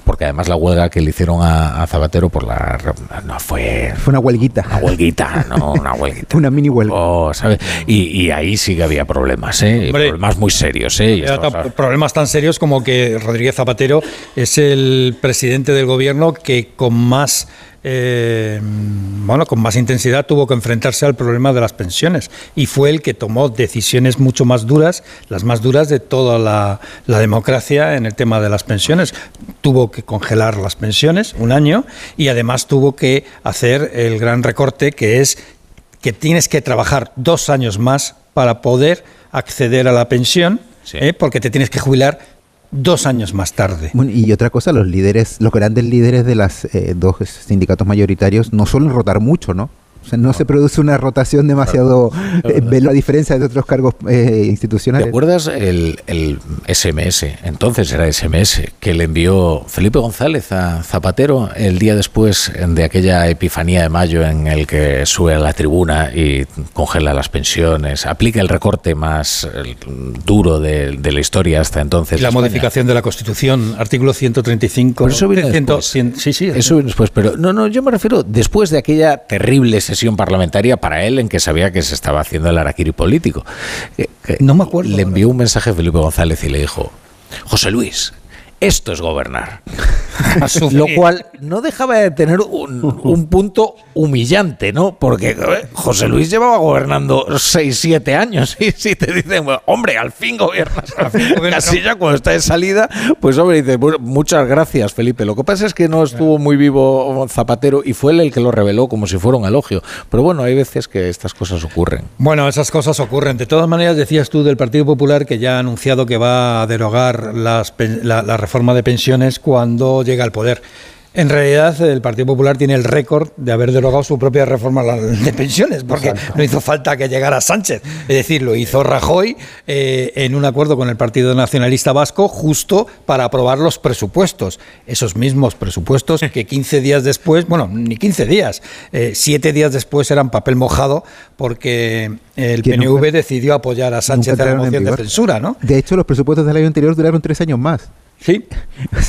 porque además la huelga que le hicieron a, Zapatero por la no fue fue una huelguita una huelguita no una huelguita una mini huelga oh, Y, ahí sí que había problemas ¿eh? problemas muy serios ¿eh? problemas tan serios como que Rodríguez Zapatero es el presidente del gobierno que con más eh, bueno, con más intensidad tuvo que enfrentarse al problema de las pensiones y fue el que tomó decisiones mucho más duras, las más duras de toda la, democracia en el tema de las pensiones. Tuvo que congelar las pensiones un año y además tuvo que hacer el gran recorte que es que tienes que trabajar dos años más para poder acceder a la pensión, ¿eh? porque te tienes que jubilar dos años más tarde. y otra cosa, los líderes, los grandes líderes de los eh, dos sindicatos mayoritarios no suelen rotar mucho, ¿no? No, se produce una rotación demasiado eh, a diferencia de otros cargos eh, institucionales. ¿Te acuerdas el, el, SMS? Entonces era SMS que le envió Felipe González a Zapatero el día después de aquella epifanía de mayo en el que sube a la tribuna y congela las pensiones, aplica el recorte más duro de, la historia hasta entonces. La modificación de la Constitución, artículo 135. eso viene después. sí, sí. Eso viene después, pero no, no, yo me refiero después de aquella terrible sesión parlamentaria para él en que sabía que se estaba haciendo el araquiri político. Eh, no me acuerdo. Le envió un mensaje a Felipe González y le dijo, José Luis, Esto es gobernar. Lo cual no dejaba de tener un, punto humillante, ¿no? Porque José Luis llevaba gobernando 6, 7 años y si te dicen, hombre, al fin gobiernas, casi ya cuando está de salida, pues hombre, dice, muchas gracias Felipe. Lo que pasa es que no estuvo muy vivo Zapatero y fue él el que lo reveló como si fuera un elogio. Pero bueno, hay veces que estas cosas ocurren. Bueno, esas cosas ocurren. De todas maneras, decías tú del Partido Popular que ya ha anunciado que va a derogar las, la, la reforma de pensiones cuando llega al poder. En realidad, el Partido Popular tiene el récord de haber derogado su propia reforma de pensiones, porque no hizo falta que llegara Sánchez. Es decir, lo hizo Rajoy eh, en un acuerdo con el Partido Nacionalista Vasco justo para aprobar los presupuestos. Esos mismos presupuestos que 15 días después, bueno, ni 15 días, 7 eh, días después eran papel mojado porque el PNV decidió apoyar a Sánchez en la moción de censura, ¿no? De hecho, los presupuestos del año anterior duraron tres años más. Sí,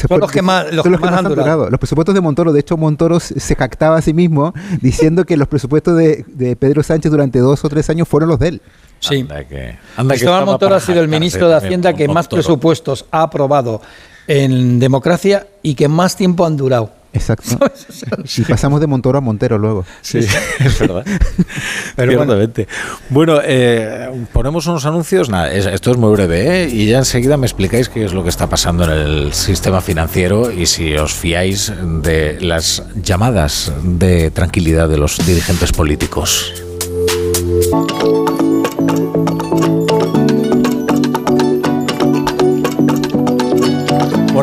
son los que más, los, han, durado. Los presupuestos de Montoro, de hecho Montoro se jactaba a sí mismo diciendo que los presupuestos de, Pedro Sánchez durante dos o tres años fueron los de él. Sí. Cristóbal Montoro ha sido el ministro de Hacienda que más presupuestos ha aprobado en democracia y que más tiempo han durado. Exacto. y pasamos de Montoro a Montero luego. Sí, es verdad. Pero bueno, eh, ponemos unos anuncios. Nada, esto es muy breve, ¿eh? Y ya enseguida me explicáis qué es lo que está pasando en el sistema financiero y si os fiáis de las llamadas de tranquilidad de los dirigentes políticos.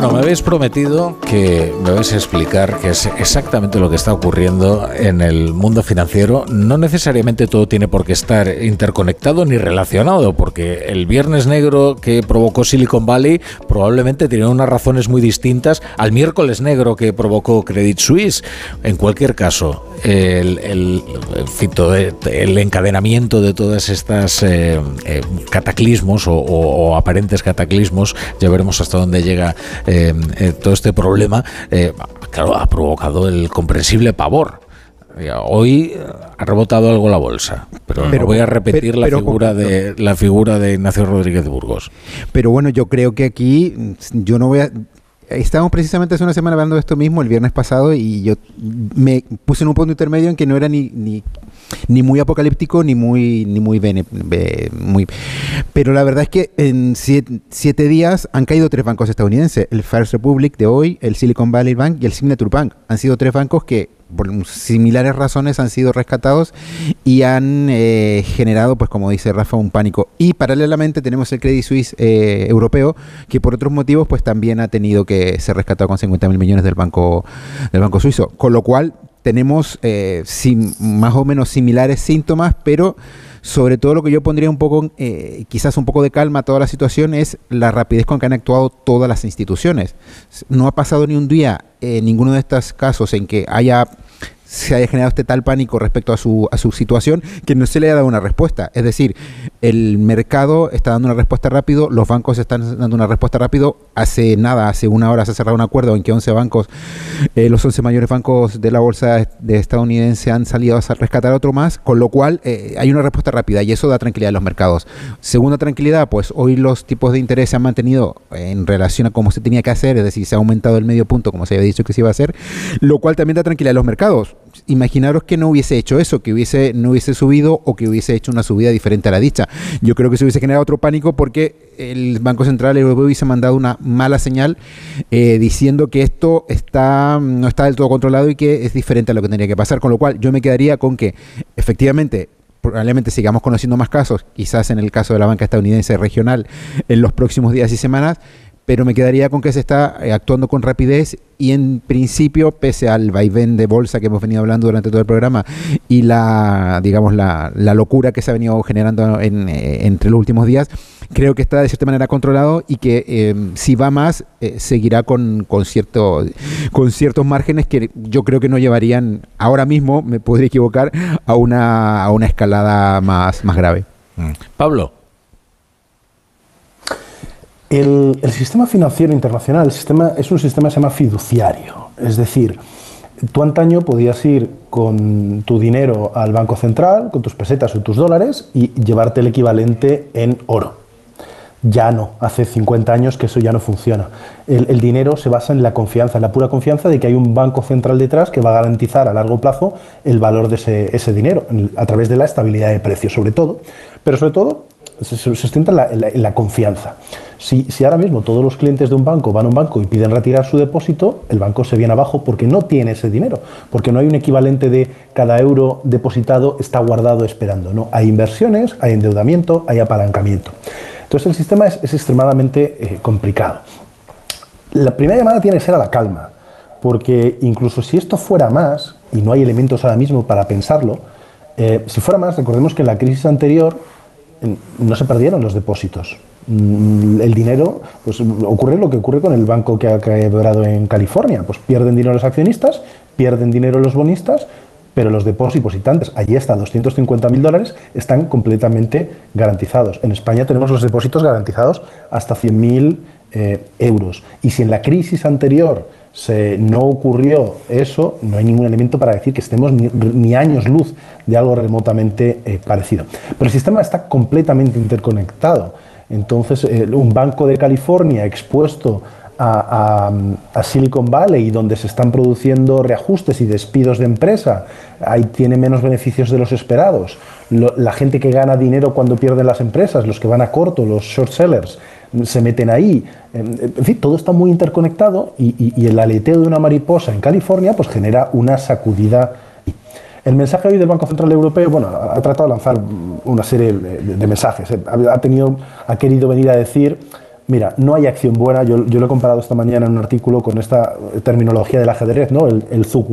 Bueno, me habéis prometido que me vais a explicar qué es exactamente lo que está ocurriendo en el mundo financiero. No necesariamente todo tiene por qué estar interconectado ni relacionado, porque el viernes negro que provocó Silicon Valley probablemente tiene unas razones muy distintas al miércoles negro que provocó Credit Suisse. En cualquier caso, el, encadenamiento de todas estas eh, eh, cataclismos o aparentes cataclismos, ya veremos hasta dónde llega eh, eh, todo este problema, eh, claro, ha provocado el comprensible pavor. Hoy ha rebotado algo la bolsa, pero, no voy a repetir la figura de la figura de Ignacio Rodríguez de Burgos. Pero bueno, yo creo que aquí yo no voy a Estábamos precisamente hace una semana hablando de esto mismo el viernes pasado y yo me puse en un punto intermedio en que no era ni, ni, ni muy apocalíptico ni muy ni muy, bene, muy pero la verdad es que en siete, días han caído tres bancos estadounidenses el First Republic de hoy el Silicon Valley Bank y el Signature Bank han sido tres bancos que por similares razones han sido rescatados y han eh, generado, pues como dice Rafa, un pánico. Y paralelamente tenemos el Credit Suisse eh, europeo, que por otros motivos, pues también ha tenido que ser rescatado con 50 mil millones del banco, del banco suizo. Con lo cual tenemos eh, más o menos similares síntomas, pero sobre todo lo que yo pondría un poco, quizás un poco de calma a toda la situación es la rapidez con que han actuado todas las instituciones. No ha pasado ni un día en ninguno de estos casos en que haya se haya generado este tal pánico respecto a su, a su situación que no se le ha dado una respuesta. Es decir, el mercado está dando una respuesta rápido, los bancos están dando una respuesta rápido. Hace nada, hace una hora se ha cerrado un acuerdo en que 11 bancos, eh, los 11 mayores bancos de la bolsa de estadounidense han salido a rescatar otro más, con lo cual eh, hay una respuesta rápida y eso da tranquilidad a los mercados. Segunda tranquilidad, pues hoy los tipos de interés se han mantenido en relación a cómo se tenía que hacer, es decir, se ha aumentado el medio punto como se había dicho que se iba a hacer, lo cual también da tranquilidad a los mercados imaginaros que no hubiese hecho eso, que hubiese, no hubiese subido o que hubiese hecho una subida diferente a la dicha. Yo creo que se hubiese generado otro pánico porque el Banco Central Europeo hubiese mandado una mala señal eh, diciendo que esto está, no está del todo controlado y que es diferente a lo que tendría que pasar. Con lo cual yo me quedaría con que efectivamente probablemente sigamos conociendo más casos, quizás en el caso de la banca estadounidense regional en los próximos días y semanas, pero me quedaría con que se está eh, actuando con rapidez y en principio, pese al vaivén de bolsa que hemos venido hablando durante todo el programa y la, digamos, la, locura que se ha venido generando en, eh, entre los últimos días, creo que está de cierta manera controlado y que eh, si va más, seguirá con, con, cierto, con ciertos márgenes que yo creo que no llevarían, ahora mismo, me podría equivocar, a una, a una escalada más, más grave. Mm. Pablo. El, sistema financiero internacional es un sistema que se llama fiduciario. Es decir, tú antaño podías ir con tu dinero al Banco Central, con tus pesetas o tus dólares, y llevarte el equivalente en oro. Ya no, hace 50 años que eso ya no funciona. El, dinero se basa en la confianza, en la pura confianza de que hay un banco central detrás que va a garantizar a largo plazo el valor de ese, dinero, a través de la estabilidad de precios, sobre todo. Pero sobre todo se, sustenta en la, confianza. Si, si, ahora mismo todos los clientes de un banco van a un banco y piden retirar su depósito, el banco se viene abajo porque no tiene ese dinero, porque no hay un equivalente de cada euro depositado está guardado esperando. No, hay inversiones, hay endeudamiento, hay apalancamiento. Entonces el sistema es, extremadamente eh, complicado. La primera llamada tiene que ser a la calma, porque incluso si esto fuera más, y no hay elementos ahora mismo para pensarlo, eh, si fuera más, recordemos que en la crisis anterior no se perdieron los depósitos. Mm, el dinero, pues ocurre lo que ocurre con el banco que ha quebrado en California, pues pierden dinero los accionistas, pierden dinero los bonistas, pero los depósitos y tantos, allí está, 250 mil dólares, están completamente garantizados. En España tenemos los depósitos garantizados hasta 100 mil eh, euros. Y si en la crisis anterior se, no ocurrió eso, no hay ningún elemento para decir que estemos ni, años luz de algo remotamente eh, parecido. Pero el sistema está completamente interconectado. Entonces, un banco de California expuesto a, Silicon Valley, donde se están produciendo reajustes y despidos de empresa, ahí tiene menos beneficios de los esperados. la gente que gana dinero cuando pierden las empresas, los que van a corto, los short sellers, se meten ahí. En fin, todo está muy interconectado y, el aleteo de una mariposa en California pues genera una sacudida. El mensaje hoy del Banco Central Europeo, bueno, ha tratado de lanzar una serie de, mensajes. Ha, tenido, ha querido venir a decir Mira, no hay acción buena. Yo, lo he comparado esta mañana en un artículo con esta terminología del ajedrez, ¿no? El, el Zug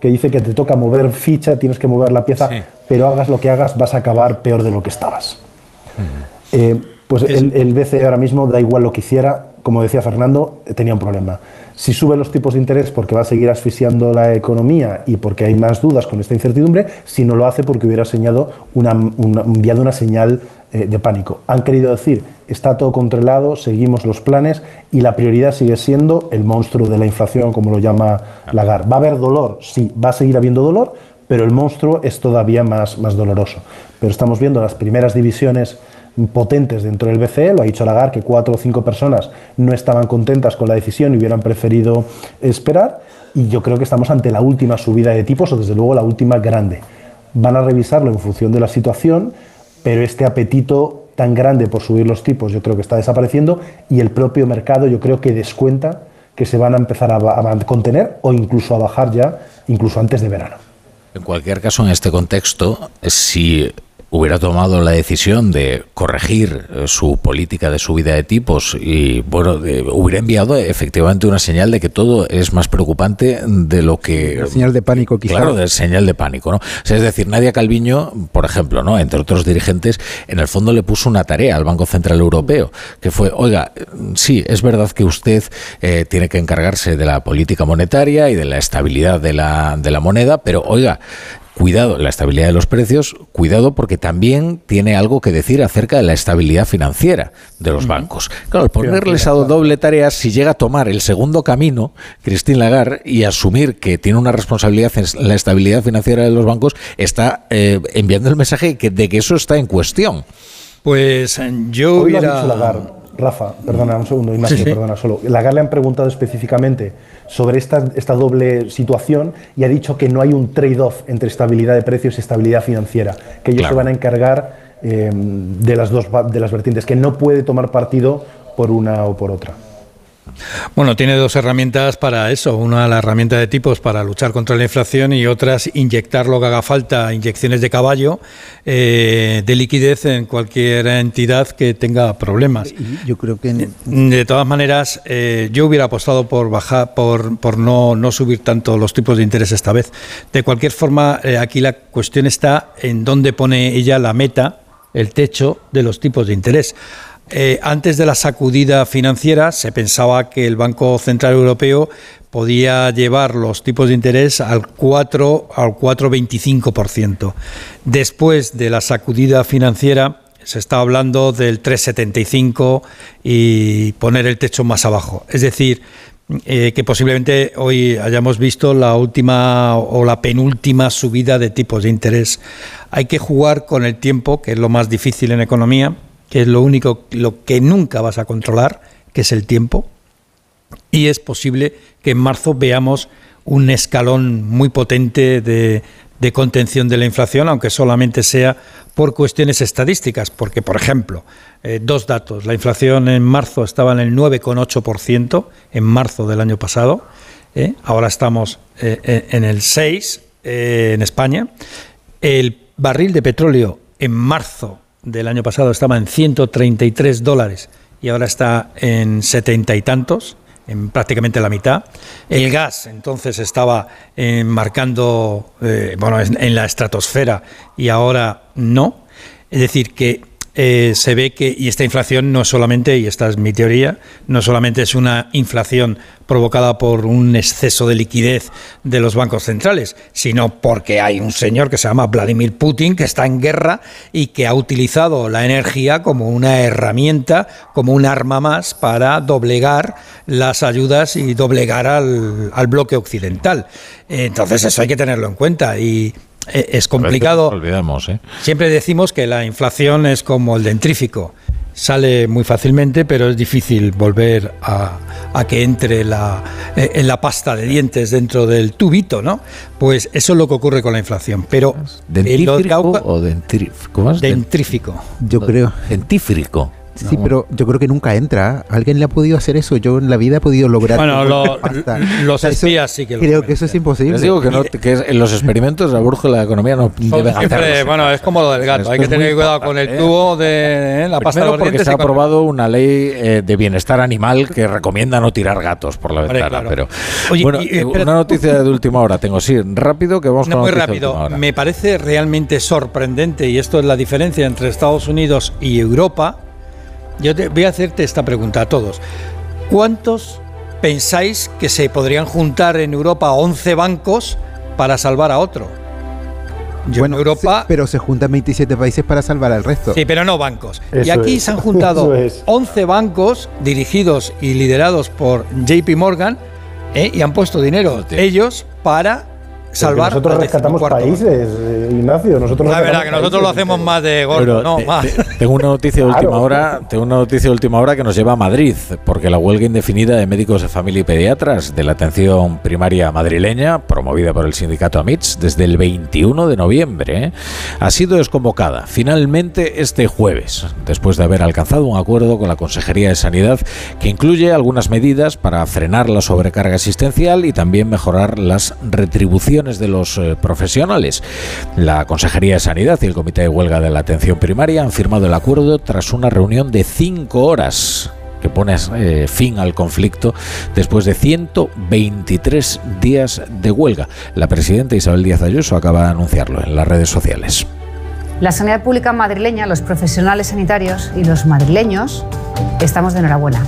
que dice que te toca mover ficha, tienes que mover la pieza, pero hagas lo que hagas, vas a acabar peor de lo que estabas. Eh, pues el, el BCE ahora mismo, da igual lo que hiciera, como decía Fernando, tenía un problema. Si sube los tipos de interés porque va a seguir asfixiando la economía y porque hay más dudas con esta incertidumbre, si no lo hace porque hubiera señalado una, enviado una señal eh, de pánico. Han querido decir, está todo controlado, seguimos los planes y la prioridad sigue siendo el monstruo de la inflación, como lo llama Lagarde. ¿Va a haber dolor? Sí, va a seguir habiendo dolor, pero el monstruo es todavía más, más doloroso. Pero estamos viendo las primeras divisiones potentes dentro del BCE, lo ha dicho Lagarde, que cuatro o cinco personas no estaban contentas con la decisión y hubieran preferido esperar, y yo creo que estamos ante la última subida de tipos, o desde luego la última grande. Van a revisarlo en función de la situación, pero este apetito tan grande por subir los tipos yo creo que está desapareciendo y el propio mercado yo creo que descuenta que se van a empezar a, a contener o incluso a bajar ya, incluso antes de verano. En cualquier caso, en este contexto, si hubiera tomado la decisión de corregir eh, su política de subida de tipos y bueno hubiera enviado efectivamente una señal de que todo es más preocupante de lo que señal de pánico quizá. Claro de señal de pánico no es decir Nadia Calviño por ejemplo no entre otros dirigentes en el fondo le puso una tarea al Banco Central Europeo que fue oiga sí es verdad que usted eh, tiene que encargarse de la política monetaria y de la estabilidad de la de la moneda pero oiga cuidado, la estabilidad de los precios, cuidado porque también tiene algo que decir acerca de la estabilidad financiera de los bancos. Claro, al ponerle esa doble tarea, si llega a tomar el segundo camino, Christine Lagarde, y asumir que tiene una responsabilidad en la estabilidad financiera de los bancos, está eh, enviando el mensaje de que eso está en cuestión. Pues yo hubiera... Rafa, perdona un segundo, Ignacio, perdona solo. Lagarde le han preguntado específicamente sobre esta, esta doble situación y ha dicho que no hay un trade-off entre estabilidad de precios y estabilidad financiera, que ellos se van a encargar eh, de las dos de las vertientes, que no puede tomar partido por una o por otra. Bueno, tiene dos herramientas para eso. Una, la herramienta de tipos para luchar contra la inflación y otras, inyectar lo que haga falta, inyecciones de caballo eh, de liquidez en cualquier entidad que tenga problemas. Yo creo que... De todas maneras, eh, yo hubiera apostado por bajar, por, por no, no, subir tanto los tipos de interés esta vez. De cualquier forma, eh, aquí la cuestión está en dónde pone ella la meta, el techo de los tipos de interés. Eh, antes de la sacudida financiera se pensaba que el Banco Central Europeo podía llevar los tipos de interés al 4 al 4,25%. Después de la sacudida financiera se está hablando del 3,75 y poner el techo más abajo. Es decir, eh, que posiblemente hoy hayamos visto la última o la penúltima subida de tipos de interés. Hay que jugar con el tiempo, que es lo más difícil en economía, que es lo único lo que nunca vas a controlar, que es el tiempo, y es posible que en marzo veamos un escalón muy potente de, contención de la inflación, aunque solamente sea por cuestiones estadísticas, porque, por ejemplo, eh, dos datos, la inflación en marzo estaba en el 9,8% en marzo del año pasado, ¿eh? ahora estamos eh, en el 6% en España, el barril de petróleo en marzo del año pasado estaba en 133 dólares y ahora está en setenta y tantos, en prácticamente la mitad. El gas entonces estaba eh, marcando, eh, bueno, en la estratosfera y ahora no. Es decir, que eh, se ve que, y esta inflación no solamente, y esta es mi teoría, no solamente es una inflación provocada por un exceso de liquidez de los bancos centrales, sino porque hay un señor que se llama Vladimir Putin que está en guerra y que ha utilizado la energía como una herramienta, como un arma más para doblegar las ayudas y doblegar al, al bloque occidental. Entonces eso hay que tenerlo en cuenta y es complicado. Olvidamos, ¿eh? Siempre decimos que la inflación es como el dentrífico. Sale muy fácilmente, pero es difícil volver a, que entre la, eh, en la pasta de dientes dentro del tubito, ¿no? Pues eso es lo que ocurre con la inflación. Pero ¿Dentrífico o dentrífico? Dentrífico. Yo creo. Dentífrico. Sí, pero yo creo que nunca entra. ¿Alguien le ha podido hacer eso? Yo en la vida he podido lograr. Bueno, los espías sí que lo Creo que eso es imposible. Les digo que, no, que en los experimentos la brújula de la economía no debe hacerlo. Bueno, es como lo del gato. Hay que tener cuidado con el ¿eh? tubo de ¿eh? la pasta de porque se ha aprobado una ley eh, de bienestar animal que recomienda no tirar gatos por la ventana. Pero bueno, una noticia de última hora tengo. Sí, rápido que vamos no, muy rápido. Me parece realmente sorprendente y esto es la diferencia entre Estados Unidos y Europa yo te, voy a hacerte esta pregunta a todos. ¿Cuántos pensáis que se podrían juntar en Europa 11 bancos para salvar a otro? Yo en Europa. pero se juntan 27 países para salvar al resto. Sí, pero no bancos. y aquí se han juntado 11 bancos dirigidos y liderados por JP Morgan ¿eh? y han puesto dinero ellos para salvar. nosotros rescatamos países, eh, Ignacio. Nosotros la verdad que nosotros lo hacemos más de gordo, no, más. tengo una noticia de última hora, tengo una noticia de última hora que nos lleva a Madrid, porque la huelga indefinida de médicos de familia y pediatras de la atención primaria madrileña, promovida por el sindicato AMITS desde el 21 de noviembre, ¿eh? ha sido desconvocada finalmente este jueves, después de haber alcanzado un acuerdo con la Consejería de Sanidad que incluye algunas medidas para frenar la sobrecarga asistencial y también mejorar las retribuciones de los eh, profesionales. La Consejería de Sanidad y el Comité de Huelga de la Atención Primaria han firmado el acuerdo tras una reunión de cinco horas que pone eh, fin al conflicto después de 123 días de huelga. La presidenta Isabel Díaz Ayuso acaba de anunciarlo en las redes sociales. La sanidad pública madrileña, los profesionales sanitarios y los madrileños estamos de enhorabuena.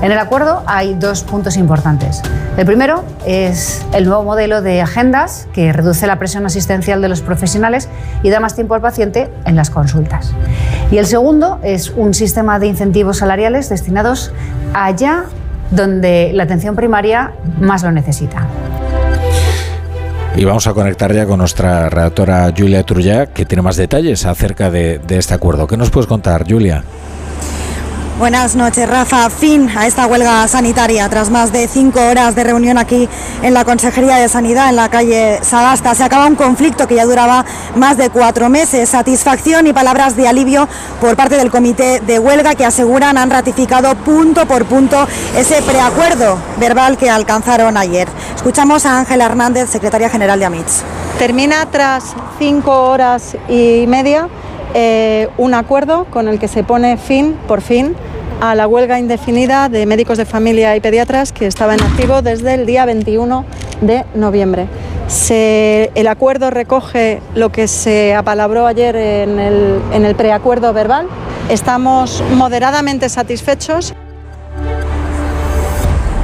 En el acuerdo hay dos puntos importantes. El primero es el nuevo modelo de agendas que reduce la presión asistencial de los profesionales y da más tiempo al paciente en las consultas. Y el segundo es un sistema de incentivos salariales destinados allá donde la atención primaria más lo necesita. Y vamos a conectar ya con nuestra redactora Julia Trulla, que tiene más detalles acerca de, de este acuerdo. ¿Qué nos puedes contar, Julia? Buenas noches, Rafa. Fin a esta huelga sanitaria. Tras más de cinco horas de reunión aquí en la Consejería de Sanidad, en la calle Sagasta, se acaba un conflicto que ya duraba más de cuatro meses. Satisfacción y palabras de alivio por parte del comité de huelga que aseguran han ratificado punto por punto ese preacuerdo verbal que alcanzaron ayer. Escuchamos a Ángela Hernández, secretaria general de AMITS. Termina tras cinco horas y media eh, un acuerdo con el que se pone fin, por fin, a la huelga indefinida de médicos de familia y pediatras que estaba en activo desde el día 21 de noviembre. el acuerdo recoge lo que se apalabró ayer en el, preacuerdo verbal. Estamos moderadamente satisfechos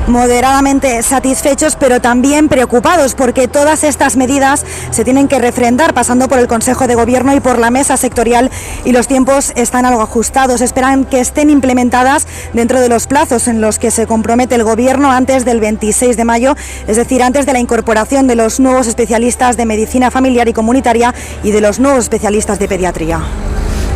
moderadamente satisfechos, pero también preocupados porque todas estas medidas se tienen que refrendar pasando por el Consejo de Gobierno y por la mesa sectorial y los tiempos están algo ajustados. Esperan que estén implementadas dentro de los plazos en los que se compromete el Gobierno antes del 26 de mayo, es decir, antes de la incorporación de los nuevos especialistas de medicina familiar y comunitaria y de los nuevos especialistas de pediatría.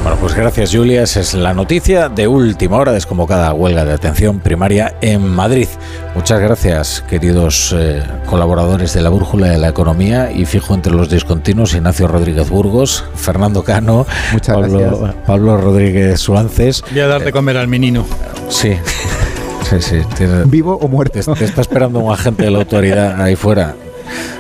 Bueno, pues gracias Julia. Esa es la noticia de última hora desconvocada huelga de atención primaria en Madrid. Muchas gracias, queridos eh, colaboradores de la Brújula de la Economía y fijo entre los discontinuos Ignacio Rodríguez Burgos, Fernando Cano, Muchas Pablo, gracias. Pablo Rodríguez Suances. Voy a dar de comer al menino. Sí. Sí, sí. tiene- Vivo o muerto. te, te está esperando un agente de la autoridad ahí fuera.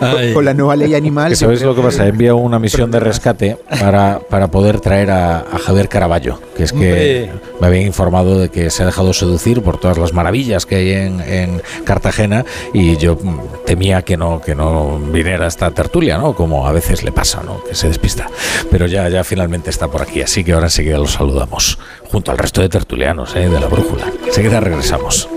Ay. Con la nueva ley animal. ¿Sabéis lo que pasa? Enviado una misión de rescate para, para poder traer a, a Javier Caraballo, que es que me habían informado de que se ha dejado seducir por todas las maravillas que hay en, en Cartagena y yo temía que no, que no viniera esta tertulia, ¿no? Como a veces le pasa, ¿no? Que se despista. Pero ya, ya finalmente está por aquí, así que ahora enseguida lo saludamos, junto al resto de tertulianos ¿eh? de la brújula. Enseguida regresamos.